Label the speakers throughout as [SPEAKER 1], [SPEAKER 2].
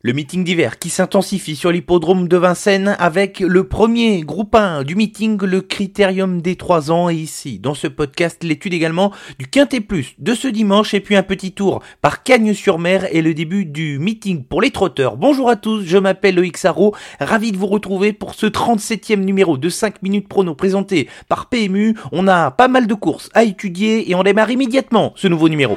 [SPEAKER 1] Le meeting d'hiver qui s'intensifie sur l'hippodrome de Vincennes avec le premier groupe 1 du meeting, le critérium des 3 ans. Et ici, dans ce podcast, l'étude également du Quintet Plus de ce dimanche et puis un petit tour par Cagnes-sur-Mer et le début du meeting pour les trotteurs. Bonjour à tous, je m'appelle Loïc Sarro, ravi de vous retrouver pour ce 37e numéro de 5 minutes prono présenté par PMU. On a pas mal de courses à étudier et on démarre immédiatement ce nouveau numéro.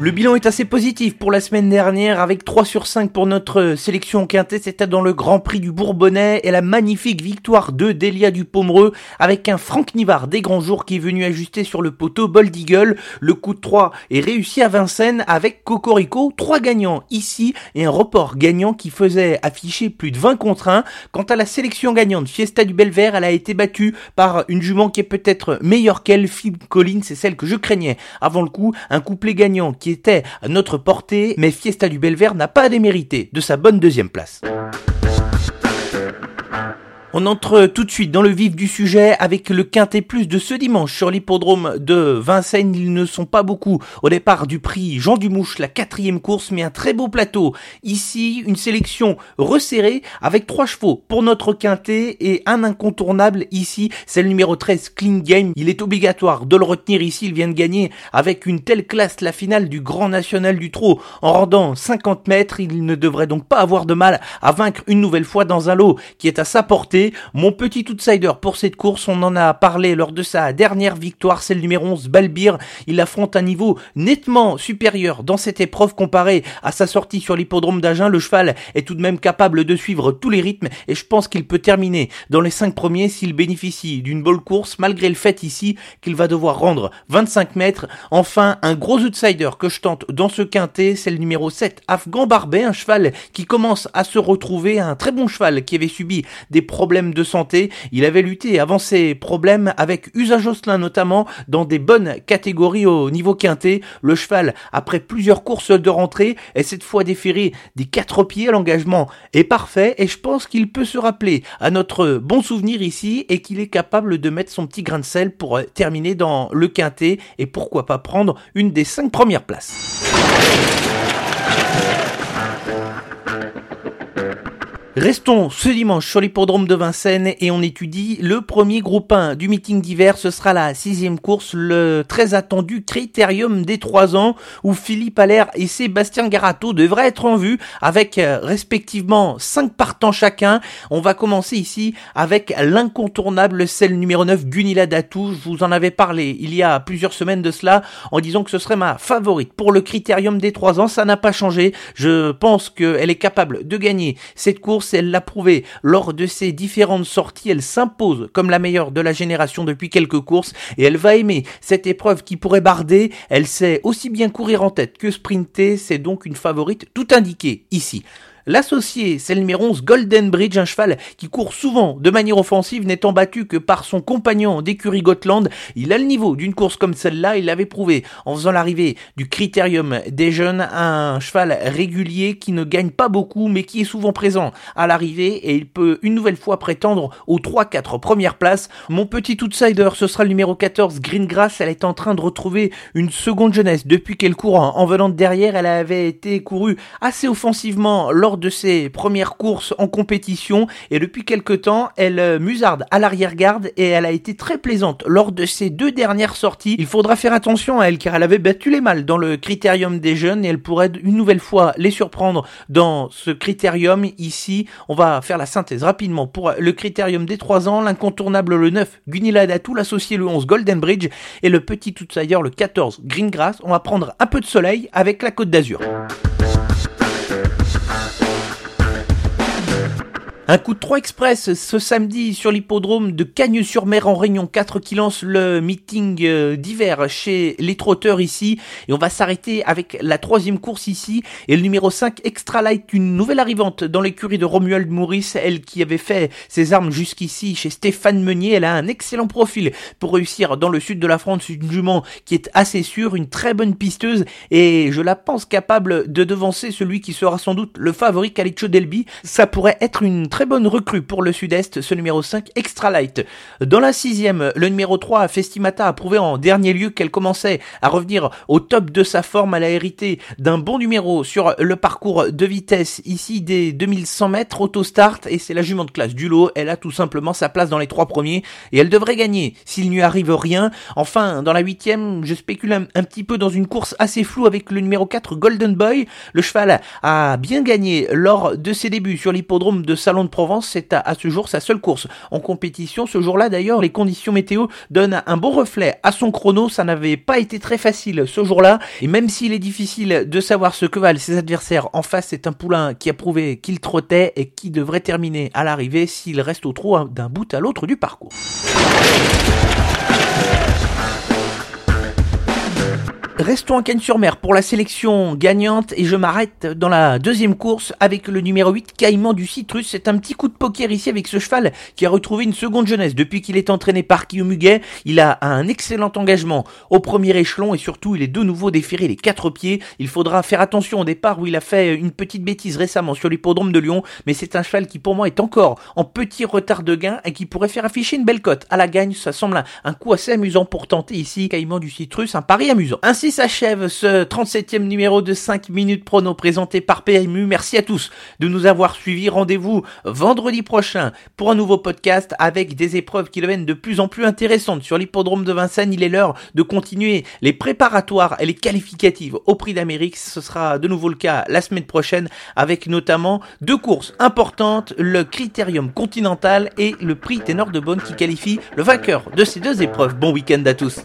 [SPEAKER 1] Le bilan est assez positif pour la semaine dernière avec 3 sur 5 pour notre sélection quintette. C'était dans le Grand Prix du Bourbonnais et la magnifique victoire de Delia du Pomereux avec un Franck Nivard des grands jours qui est venu ajuster sur le poteau Bold Eagle. Le coup de 3 est réussi à Vincennes avec Cocorico. 3 gagnants ici et un report gagnant qui faisait afficher plus de 20 contre 1. Quant à la sélection gagnante Fiesta du Belvert, elle a été battue par une jument qui est peut-être meilleure qu'elle. Philippe Collins, c'est celle que je craignais avant le coup. Un couplet gagnant qui était à notre portée, mais Fiesta du Belvert n'a pas démérité de sa bonne deuxième place. On entre tout de suite dans le vif du sujet avec le Quintet Plus de ce dimanche sur l'hippodrome de Vincennes. Ils ne sont pas beaucoup au départ du prix Jean Dumouche, la quatrième course, mais un très beau plateau. Ici, une sélection resserrée avec trois chevaux pour notre Quintet et un incontournable ici, c'est le numéro 13 Clean Game. Il est obligatoire de le retenir ici. Il vient de gagner avec une telle classe la finale du Grand National du Trot en rendant 50 mètres. Il ne devrait donc pas avoir de mal à vaincre une nouvelle fois dans un lot qui est à sa portée mon petit outsider pour cette course, on en a parlé lors de sa dernière victoire, c'est le numéro 11 Balbir. Il affronte un niveau nettement supérieur dans cette épreuve comparé à sa sortie sur l'hippodrome d'Agen. Le cheval est tout de même capable de suivre tous les rythmes et je pense qu'il peut terminer dans les 5 premiers s'il bénéficie d'une bonne course malgré le fait ici qu'il va devoir rendre 25 mètres. Enfin, un gros outsider que je tente dans ce quintet, c'est le numéro 7 Afghan Barbet, un cheval qui commence à se retrouver, un très bon cheval qui avait subi des problèmes de santé. Il avait lutté avant ses problèmes avec Usa Jocelyn notamment dans des bonnes catégories au niveau quintet. Le cheval, après plusieurs courses de rentrée, est cette fois déféré des quatre pieds. L'engagement est parfait et je pense qu'il peut se rappeler à notre bon souvenir ici et qu'il est capable de mettre son petit grain de sel pour terminer dans le quintet et pourquoi pas prendre une des cinq premières places. Restons ce dimanche sur l'hippodrome de Vincennes et on étudie le premier groupe 1 du meeting d'hiver. Ce sera la sixième course, le très attendu Critérium des 3 ans où Philippe Allaire et Sébastien Garato devraient être en vue avec euh, respectivement 5 partants chacun. On va commencer ici avec l'incontournable celle numéro 9 Gunilla Datou. Je vous en avais parlé il y a plusieurs semaines de cela en disant que ce serait ma favorite pour le Critérium des 3 ans. Ça n'a pas changé. Je pense qu'elle est capable de gagner cette course elle l'a prouvé. Lors de ses différentes sorties, elle s'impose comme la meilleure de la génération depuis quelques courses et elle va aimer cette épreuve qui pourrait barder, elle sait aussi bien courir en tête que sprinter, c'est donc une favorite tout indiquée ici. L'associé, c'est le numéro 11 Golden Bridge, un cheval qui court souvent de manière offensive, n'étant battu que par son compagnon d'écurie Gotland. Il a le niveau d'une course comme celle-là, il l'avait prouvé en faisant l'arrivée du Critérium des jeunes, un cheval régulier qui ne gagne pas beaucoup mais qui est souvent présent à l'arrivée et il peut une nouvelle fois prétendre aux 3-4 premières places. Mon petit outsider, ce sera le numéro 14 Greengrass, elle est en train de retrouver une seconde jeunesse depuis qu'elle court en venant de derrière, elle avait été courue assez offensivement lors de ses premières courses en compétition et depuis quelque temps, elle euh, musarde à l'arrière-garde et elle a été très plaisante lors de ses deux dernières sorties. Il faudra faire attention à elle car elle avait battu les mâles dans le critérium des jeunes et elle pourrait une nouvelle fois les surprendre dans ce critérium. Ici, on va faire la synthèse rapidement pour le critérium des 3 ans, l'incontournable le 9 Gunilla Datou, l'associé le 11 Golden Bridge et le petit outsider le 14 Greengrass. On va prendre un peu de soleil avec la Côte d'Azur. Un coup de 3 express ce samedi sur l'hippodrome de Cagnes-sur-Mer en Réunion 4 qui lance le meeting euh, d'hiver chez les trotteurs ici. Et on va s'arrêter avec la troisième course ici et le numéro 5 Extra Light, une nouvelle arrivante dans l'écurie de Romuald Maurice, elle qui avait fait ses armes jusqu'ici chez Stéphane Meunier. Elle a un excellent profil pour réussir dans le sud de la France, une jument qui est assez sûre, une très bonne pisteuse et je la pense capable de devancer celui qui sera sans doute le favori Calicio Delby. Ça pourrait être une très bonne recrue pour le sud-est, ce numéro 5 Extra Light. Dans la sixième, le numéro 3 Festimata a prouvé en dernier lieu qu'elle commençait à revenir au top de sa forme. Elle a hérité d'un bon numéro sur le parcours de vitesse ici des 2100 mètres auto-start et c'est la jument de classe du lot. Elle a tout simplement sa place dans les trois premiers et elle devrait gagner s'il n'y arrive rien. Enfin, dans la huitième, je spécule un, un, petit peu dans une course assez floue avec le numéro 4 Golden Boy. Le cheval a bien gagné lors de ses débuts sur l'hippodrome de Salon Provence. C'est à, ce jour sa seule course en compétition. Ce jour-là, d'ailleurs, les conditions météo donnent un bon reflet à son chrono. Ça n'avait pas été très facile ce jour-là. Et même s'il est difficile de savoir ce que valent ses adversaires en face, c'est un poulain qui a prouvé qu'il trottait et qui devrait terminer à l'arrivée s'il reste au trot d'un bout à l'autre du parcours. Restons à Cannes-sur-Mer pour la sélection gagnante et je m'arrête dans la deuxième course avec le numéro 8 Caïman du Citrus. C'est un petit coup de poker ici avec ce cheval qui a retrouvé une seconde jeunesse depuis qu'il est entraîné par Muguet. Il a un excellent engagement au premier échelon et surtout il est de nouveau déféré les quatre pieds. Il faudra faire attention au départ où il a fait une petite bêtise récemment sur l'hippodrome de Lyon mais c'est un cheval qui pour moi est encore en petit retard de gain et qui pourrait faire afficher une belle cote à la gagne. Ça semble un, coup assez amusant pour tenter ici Caïman du Citrus, un pari amusant. Ainsi s'achève ce 37e numéro de 5 minutes prono présenté par PMU. Merci à tous de nous avoir suivis. Rendez-vous vendredi prochain pour un nouveau podcast avec des épreuves qui deviennent de plus en plus intéressantes sur l'hippodrome de Vincennes. Il est l'heure de continuer les préparatoires et les qualificatives au prix d'Amérique. Ce sera de nouveau le cas la semaine prochaine avec notamment deux courses importantes, le Critérium Continental et le prix Ténor de Bonne qui qualifie le vainqueur de ces deux épreuves. Bon week-end à tous.